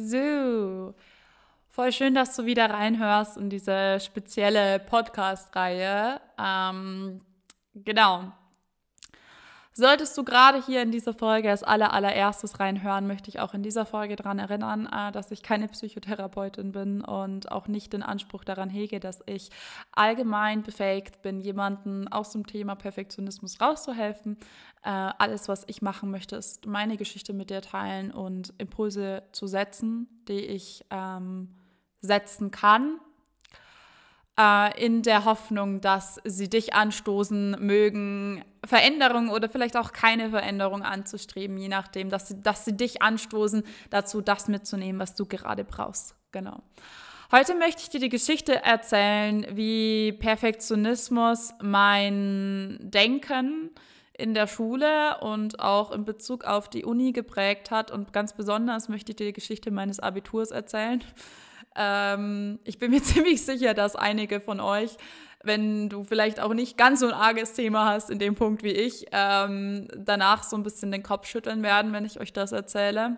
So, voll schön, dass du wieder reinhörst in diese spezielle Podcast-Reihe. Ähm, genau, Solltest du gerade hier in dieser Folge als aller, allererstes reinhören, möchte ich auch in dieser Folge daran erinnern, äh, dass ich keine Psychotherapeutin bin und auch nicht den Anspruch daran hege, dass ich allgemein befähigt bin, jemanden aus dem Thema Perfektionismus rauszuhelfen. Äh, alles, was ich machen möchte, ist meine Geschichte mit dir teilen und Impulse zu setzen, die ich ähm, setzen kann äh, in der Hoffnung, dass sie dich anstoßen mögen, Veränderung oder vielleicht auch keine Veränderung anzustreben, je nachdem, dass sie, dass sie dich anstoßen, dazu das mitzunehmen, was du gerade brauchst. Genau. Heute möchte ich dir die Geschichte erzählen, wie Perfektionismus mein Denken in der Schule und auch in Bezug auf die Uni geprägt hat. Und ganz besonders möchte ich dir die Geschichte meines Abiturs erzählen. Ähm, ich bin mir ziemlich sicher, dass einige von euch, wenn du vielleicht auch nicht ganz so ein arges Thema hast in dem Punkt wie ich, ähm, danach so ein bisschen den Kopf schütteln werden, wenn ich euch das erzähle.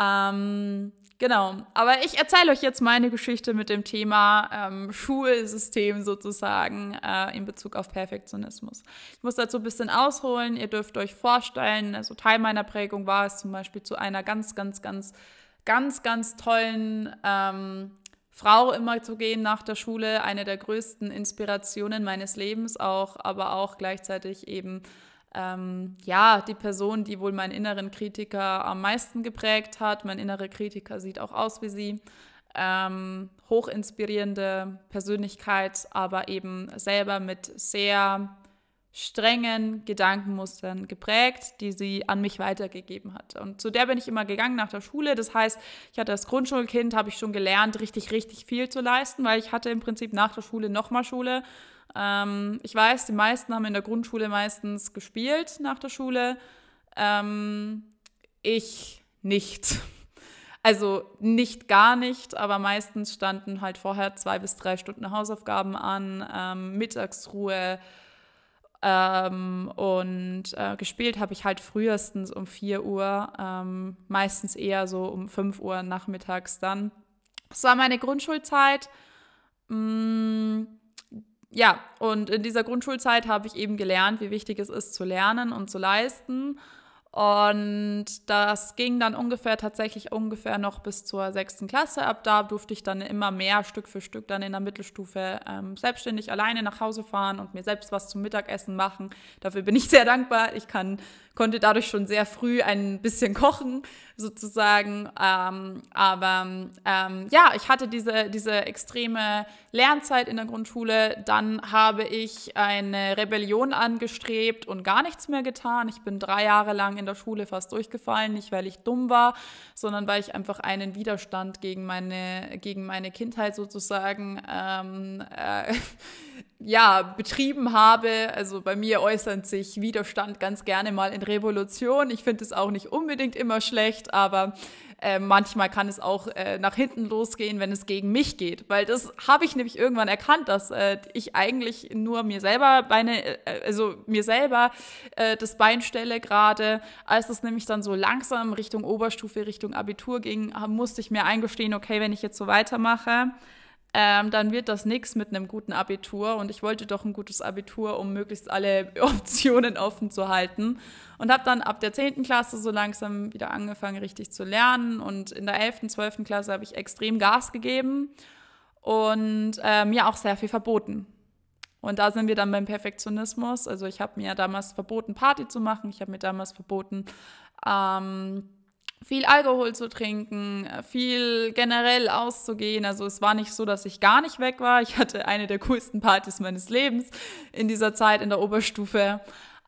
Ähm, genau, aber ich erzähle euch jetzt meine Geschichte mit dem Thema ähm, Schulsystem sozusagen äh, in Bezug auf Perfektionismus. Ich muss dazu ein bisschen ausholen. Ihr dürft euch vorstellen, also Teil meiner Prägung war es zum Beispiel zu einer ganz, ganz, ganz ganz, ganz tollen ähm, Frau immer zu gehen nach der Schule. Eine der größten Inspirationen meines Lebens auch, aber auch gleichzeitig eben ähm, ja, die Person, die wohl meinen inneren Kritiker am meisten geprägt hat. Mein innerer Kritiker sieht auch aus wie sie. Ähm, hochinspirierende Persönlichkeit, aber eben selber mit sehr strengen Gedankenmustern geprägt, die sie an mich weitergegeben hat. Und zu der bin ich immer gegangen nach der Schule. Das heißt, ich hatte als Grundschulkind, habe ich schon gelernt, richtig, richtig viel zu leisten, weil ich hatte im Prinzip nach der Schule nochmal Schule. Ähm, ich weiß, die meisten haben in der Grundschule meistens gespielt nach der Schule. Ähm, ich nicht. Also nicht gar nicht, aber meistens standen halt vorher zwei bis drei Stunden Hausaufgaben an, ähm, Mittagsruhe, ähm, und äh, gespielt habe ich halt frühestens um 4 Uhr, ähm, meistens eher so um 5 Uhr nachmittags dann. Das war meine Grundschulzeit. Mm, ja, und in dieser Grundschulzeit habe ich eben gelernt, wie wichtig es ist zu lernen und zu leisten. Und das ging dann ungefähr tatsächlich ungefähr noch bis zur sechsten Klasse. Ab da durfte ich dann immer mehr Stück für Stück dann in der Mittelstufe ähm, selbstständig alleine nach Hause fahren und mir selbst was zum Mittagessen machen. Dafür bin ich sehr dankbar. Ich kann konnte dadurch schon sehr früh ein bisschen kochen, sozusagen. Ähm, aber ähm, ja, ich hatte diese, diese extreme Lernzeit in der Grundschule. Dann habe ich eine Rebellion angestrebt und gar nichts mehr getan. Ich bin drei Jahre lang in der Schule fast durchgefallen, nicht weil ich dumm war, sondern weil ich einfach einen Widerstand gegen meine, gegen meine Kindheit sozusagen ähm, äh, ja, betrieben habe. Also bei mir äußert sich Widerstand ganz gerne mal in Revolution. Ich finde es auch nicht unbedingt immer schlecht, aber äh, manchmal kann es auch äh, nach hinten losgehen, wenn es gegen mich geht. Weil das habe ich nämlich irgendwann erkannt, dass äh, ich eigentlich nur mir selber Beine, äh, also mir selber äh, das Bein stelle gerade. Als es nämlich dann so langsam Richtung Oberstufe, Richtung Abitur ging, musste ich mir eingestehen, okay, wenn ich jetzt so weitermache, ähm, dann wird das nichts mit einem guten Abitur. Und ich wollte doch ein gutes Abitur, um möglichst alle Optionen offen zu halten. Und habe dann ab der 10. Klasse so langsam wieder angefangen, richtig zu lernen. Und in der 11., 12. Klasse habe ich extrem Gas gegeben und äh, mir auch sehr viel verboten. Und da sind wir dann beim Perfektionismus. Also ich habe mir damals verboten, Party zu machen. Ich habe mir damals verboten, ähm, viel Alkohol zu trinken, viel generell auszugehen. Also es war nicht so, dass ich gar nicht weg war. Ich hatte eine der coolsten Partys meines Lebens in dieser Zeit in der Oberstufe.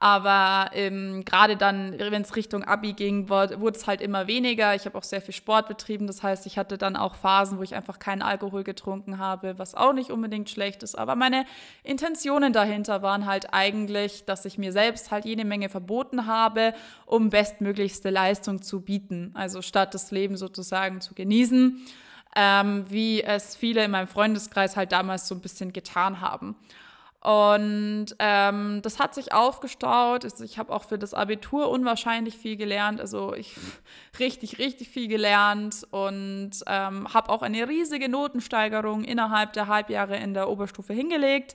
Aber ähm, gerade dann, wenn es Richtung Abi ging, wurde es halt immer weniger. Ich habe auch sehr viel Sport betrieben. Das heißt, ich hatte dann auch Phasen, wo ich einfach keinen Alkohol getrunken habe, was auch nicht unbedingt schlecht ist. Aber meine Intentionen dahinter waren halt eigentlich, dass ich mir selbst halt jede Menge verboten habe, um bestmöglichste Leistung zu bieten. Also statt das Leben sozusagen zu genießen, ähm, wie es viele in meinem Freundeskreis halt damals so ein bisschen getan haben. Und ähm, das hat sich aufgestaut. Also ich habe auch für das Abitur unwahrscheinlich viel gelernt. Also ich richtig, richtig viel gelernt und ähm, habe auch eine riesige Notensteigerung innerhalb der Halbjahre in der Oberstufe hingelegt.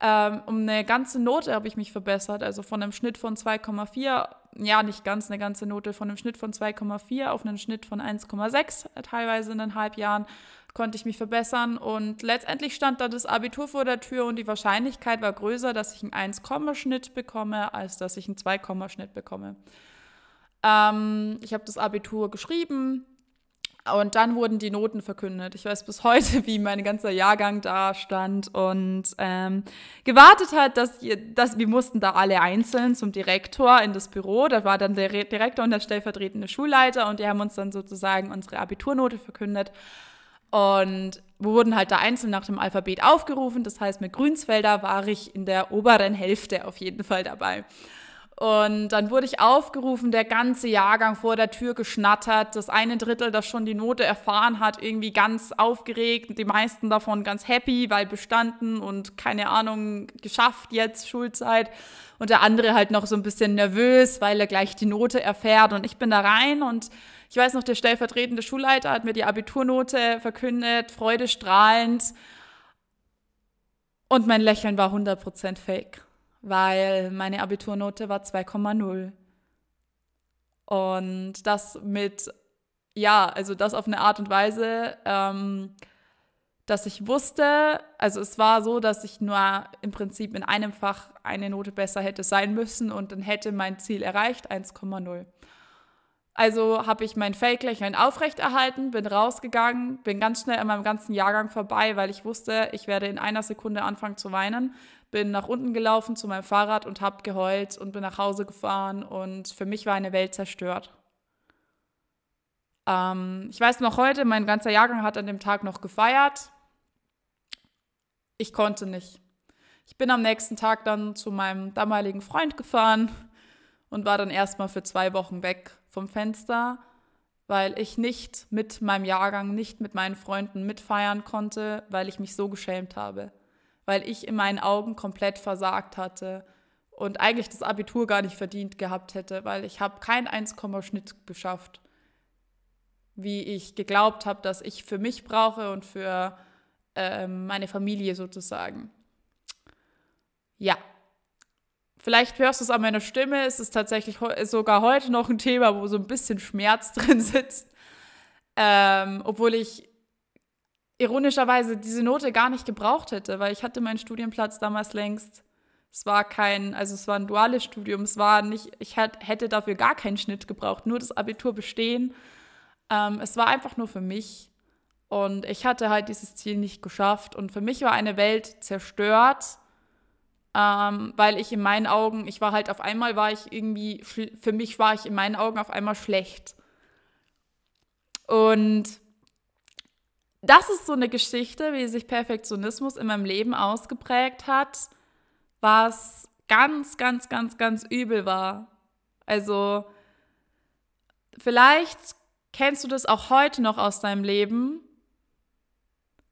Ähm, um eine ganze Note habe ich mich verbessert. Also von einem Schnitt von 2,4, ja nicht ganz eine ganze Note, von einem Schnitt von 2,4 auf einen Schnitt von 1,6 teilweise in den Halbjahren konnte ich mich verbessern und letztendlich stand da das Abitur vor der Tür und die Wahrscheinlichkeit war größer, dass ich einen 1-Schnitt bekomme, als dass ich einen 2-Schnitt bekomme. Ähm, ich habe das Abitur geschrieben und dann wurden die Noten verkündet. Ich weiß bis heute, wie mein ganzer Jahrgang da stand und ähm, gewartet hat, dass, dass wir mussten da alle einzeln zum Direktor in das Büro. Da war dann der Direktor und der stellvertretende Schulleiter und die haben uns dann sozusagen unsere Abiturnote verkündet. Und wurden halt da einzeln nach dem Alphabet aufgerufen. Das heißt, mit Grünsfelder war ich in der oberen Hälfte auf jeden Fall dabei. Und dann wurde ich aufgerufen, der ganze Jahrgang vor der Tür geschnattert, das eine Drittel, das schon die Note erfahren hat, irgendwie ganz aufgeregt, die meisten davon ganz happy, weil bestanden und keine Ahnung, geschafft jetzt, Schulzeit. Und der andere halt noch so ein bisschen nervös, weil er gleich die Note erfährt. Und ich bin da rein und ich weiß noch, der stellvertretende Schulleiter hat mir die Abiturnote verkündet, freudestrahlend. Und mein Lächeln war 100% fake, weil meine Abiturnote war 2,0. Und das mit, ja, also das auf eine Art und Weise, ähm, dass ich wusste, also es war so, dass ich nur im Prinzip in einem Fach eine Note besser hätte sein müssen und dann hätte mein Ziel erreicht, 1,0. Also habe ich mein Fake-Lächeln aufrechterhalten, bin rausgegangen, bin ganz schnell an meinem ganzen Jahrgang vorbei, weil ich wusste, ich werde in einer Sekunde anfangen zu weinen. Bin nach unten gelaufen zu meinem Fahrrad und habe geheult und bin nach Hause gefahren und für mich war eine Welt zerstört. Ähm, ich weiß noch heute, mein ganzer Jahrgang hat an dem Tag noch gefeiert. Ich konnte nicht. Ich bin am nächsten Tag dann zu meinem damaligen Freund gefahren und war dann erstmal für zwei Wochen weg vom Fenster, weil ich nicht mit meinem Jahrgang, nicht mit meinen Freunden mitfeiern konnte, weil ich mich so geschämt habe, weil ich in meinen Augen komplett versagt hatte und eigentlich das Abitur gar nicht verdient gehabt hätte, weil ich habe keinen 1, Schnitt geschafft, wie ich geglaubt habe, dass ich für mich brauche und für äh, meine Familie sozusagen. Ja, Vielleicht hörst du es an meiner Stimme, es ist tatsächlich sogar heute noch ein Thema, wo so ein bisschen Schmerz drin sitzt. Ähm, obwohl ich ironischerweise diese Note gar nicht gebraucht hätte, weil ich hatte meinen Studienplatz damals längst. Es war kein, also es war ein duales Studium, es war nicht, ich hätte dafür gar keinen Schnitt gebraucht, nur das Abitur bestehen. Ähm, es war einfach nur für mich. Und ich hatte halt dieses Ziel nicht geschafft. Und für mich war eine Welt zerstört ähm, weil ich in meinen Augen, ich war halt auf einmal, war ich irgendwie, für mich war ich in meinen Augen auf einmal schlecht. Und das ist so eine Geschichte, wie sich Perfektionismus in meinem Leben ausgeprägt hat, was ganz, ganz, ganz, ganz übel war. Also vielleicht kennst du das auch heute noch aus deinem Leben,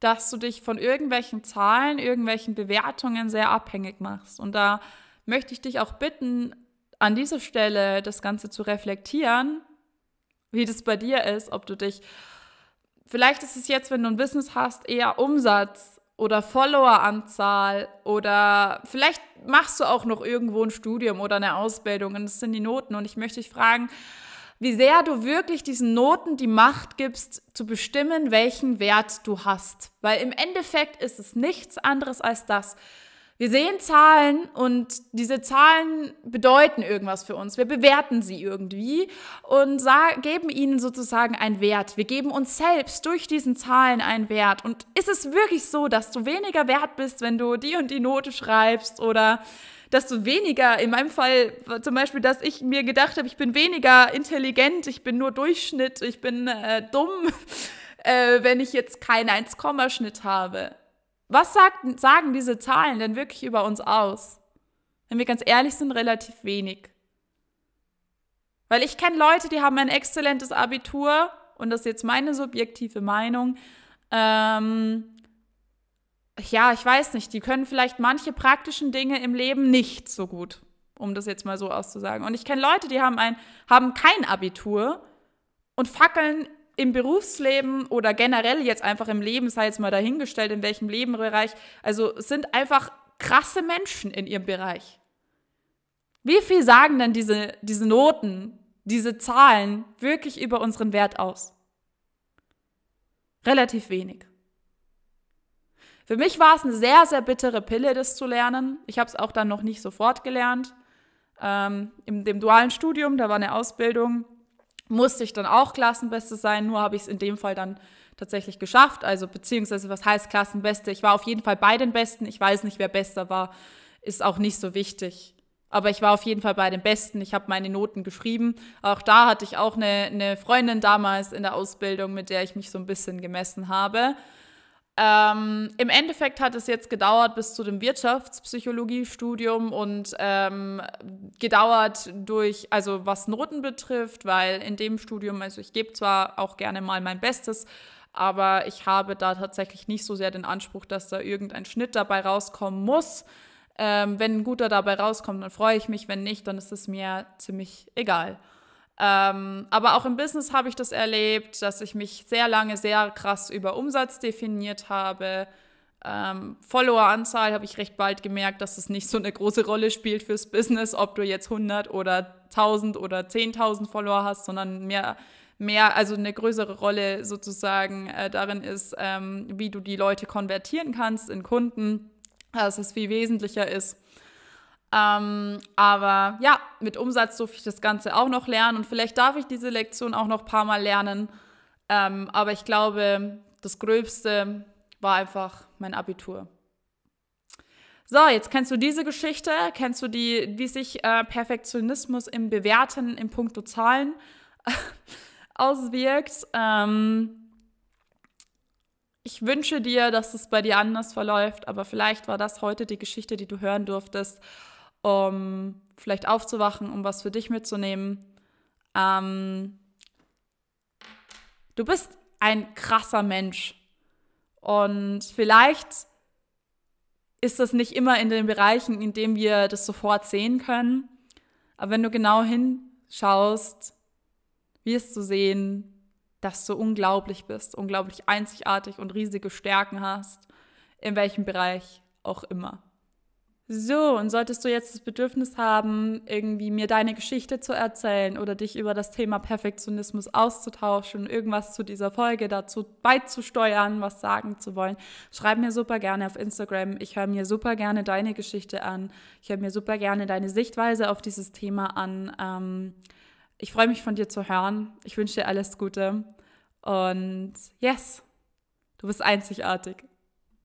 dass du dich von irgendwelchen Zahlen, irgendwelchen Bewertungen sehr abhängig machst. Und da möchte ich dich auch bitten, an dieser Stelle das Ganze zu reflektieren, wie das bei dir ist, ob du dich, vielleicht ist es jetzt, wenn du ein Business hast, eher Umsatz oder Followeranzahl oder vielleicht machst du auch noch irgendwo ein Studium oder eine Ausbildung und das sind die Noten. Und ich möchte dich fragen, wie sehr du wirklich diesen Noten die Macht gibst, zu bestimmen, welchen Wert du hast. Weil im Endeffekt ist es nichts anderes als das. Wir sehen Zahlen und diese Zahlen bedeuten irgendwas für uns. Wir bewerten sie irgendwie und geben ihnen sozusagen einen Wert. Wir geben uns selbst durch diesen Zahlen einen Wert. Und ist es wirklich so, dass du weniger wert bist, wenn du die und die Note schreibst oder dass du weniger, in meinem Fall zum Beispiel, dass ich mir gedacht habe, ich bin weniger intelligent, ich bin nur Durchschnitt, ich bin äh, dumm, äh, wenn ich jetzt keinen 1-Schnitt habe. Was sagt, sagen diese Zahlen denn wirklich über uns aus? Wenn wir ganz ehrlich sind, relativ wenig. Weil ich kenne Leute, die haben ein exzellentes Abitur und das ist jetzt meine subjektive Meinung. Ähm, ja, ich weiß nicht, die können vielleicht manche praktischen Dinge im Leben nicht so gut, um das jetzt mal so auszusagen. Und ich kenne Leute, die haben ein, haben kein Abitur und fackeln im Berufsleben oder generell jetzt einfach im Leben, sei jetzt mal dahingestellt, in welchem Lebenbereich, also sind einfach krasse Menschen in ihrem Bereich. Wie viel sagen denn diese, diese Noten, diese Zahlen wirklich über unseren Wert aus? Relativ wenig. Für mich war es eine sehr, sehr bittere Pille, das zu lernen. Ich habe es auch dann noch nicht sofort gelernt. Ähm, in dem dualen Studium, da war eine Ausbildung, musste ich dann auch Klassenbeste sein, nur habe ich es in dem Fall dann tatsächlich geschafft. Also beziehungsweise, was heißt Klassenbeste? Ich war auf jeden Fall bei den Besten. Ich weiß nicht, wer Bester war, ist auch nicht so wichtig. Aber ich war auf jeden Fall bei den Besten. Ich habe meine Noten geschrieben. Auch da hatte ich auch eine, eine Freundin damals in der Ausbildung, mit der ich mich so ein bisschen gemessen habe. Ähm, Im Endeffekt hat es jetzt gedauert bis zu dem Wirtschaftspsychologiestudium und ähm, gedauert durch, also was Noten betrifft, weil in dem Studium, also ich gebe zwar auch gerne mal mein Bestes, aber ich habe da tatsächlich nicht so sehr den Anspruch, dass da irgendein Schnitt dabei rauskommen muss. Ähm, wenn ein guter dabei rauskommt, dann freue ich mich. Wenn nicht, dann ist es mir ziemlich egal. Ähm, aber auch im Business habe ich das erlebt, dass ich mich sehr lange sehr krass über Umsatz definiert habe. Ähm, Followeranzahl habe ich recht bald gemerkt, dass es nicht so eine große Rolle spielt fürs Business, ob du jetzt 100 oder 1000 oder 10.000 Follower hast, sondern mehr, mehr, also eine größere Rolle sozusagen äh, darin ist, ähm, wie du die Leute konvertieren kannst in Kunden, dass es viel wesentlicher ist. Ähm, aber ja, mit Umsatz durfte ich das Ganze auch noch lernen und vielleicht darf ich diese Lektion auch noch ein paar Mal lernen. Ähm, aber ich glaube, das Gröbste war einfach mein Abitur. So, jetzt kennst du diese Geschichte, kennst du die, wie sich äh, Perfektionismus im Bewerten im Punkto Zahlen auswirkt. Ähm, ich wünsche dir, dass es bei dir anders verläuft, aber vielleicht war das heute die Geschichte, die du hören durftest um vielleicht aufzuwachen, um was für dich mitzunehmen. Ähm, du bist ein krasser Mensch und vielleicht ist das nicht immer in den Bereichen, in denen wir das sofort sehen können. Aber wenn du genau hinschaust, wirst du sehen, dass du unglaublich bist, unglaublich einzigartig und riesige Stärken hast, in welchem Bereich auch immer. So, und solltest du jetzt das Bedürfnis haben, irgendwie mir deine Geschichte zu erzählen oder dich über das Thema Perfektionismus auszutauschen, irgendwas zu dieser Folge dazu beizusteuern, was sagen zu wollen, schreib mir super gerne auf Instagram. Ich höre mir super gerne deine Geschichte an. Ich höre mir super gerne deine Sichtweise auf dieses Thema an. Ähm, ich freue mich von dir zu hören. Ich wünsche dir alles Gute. Und yes, du bist einzigartig.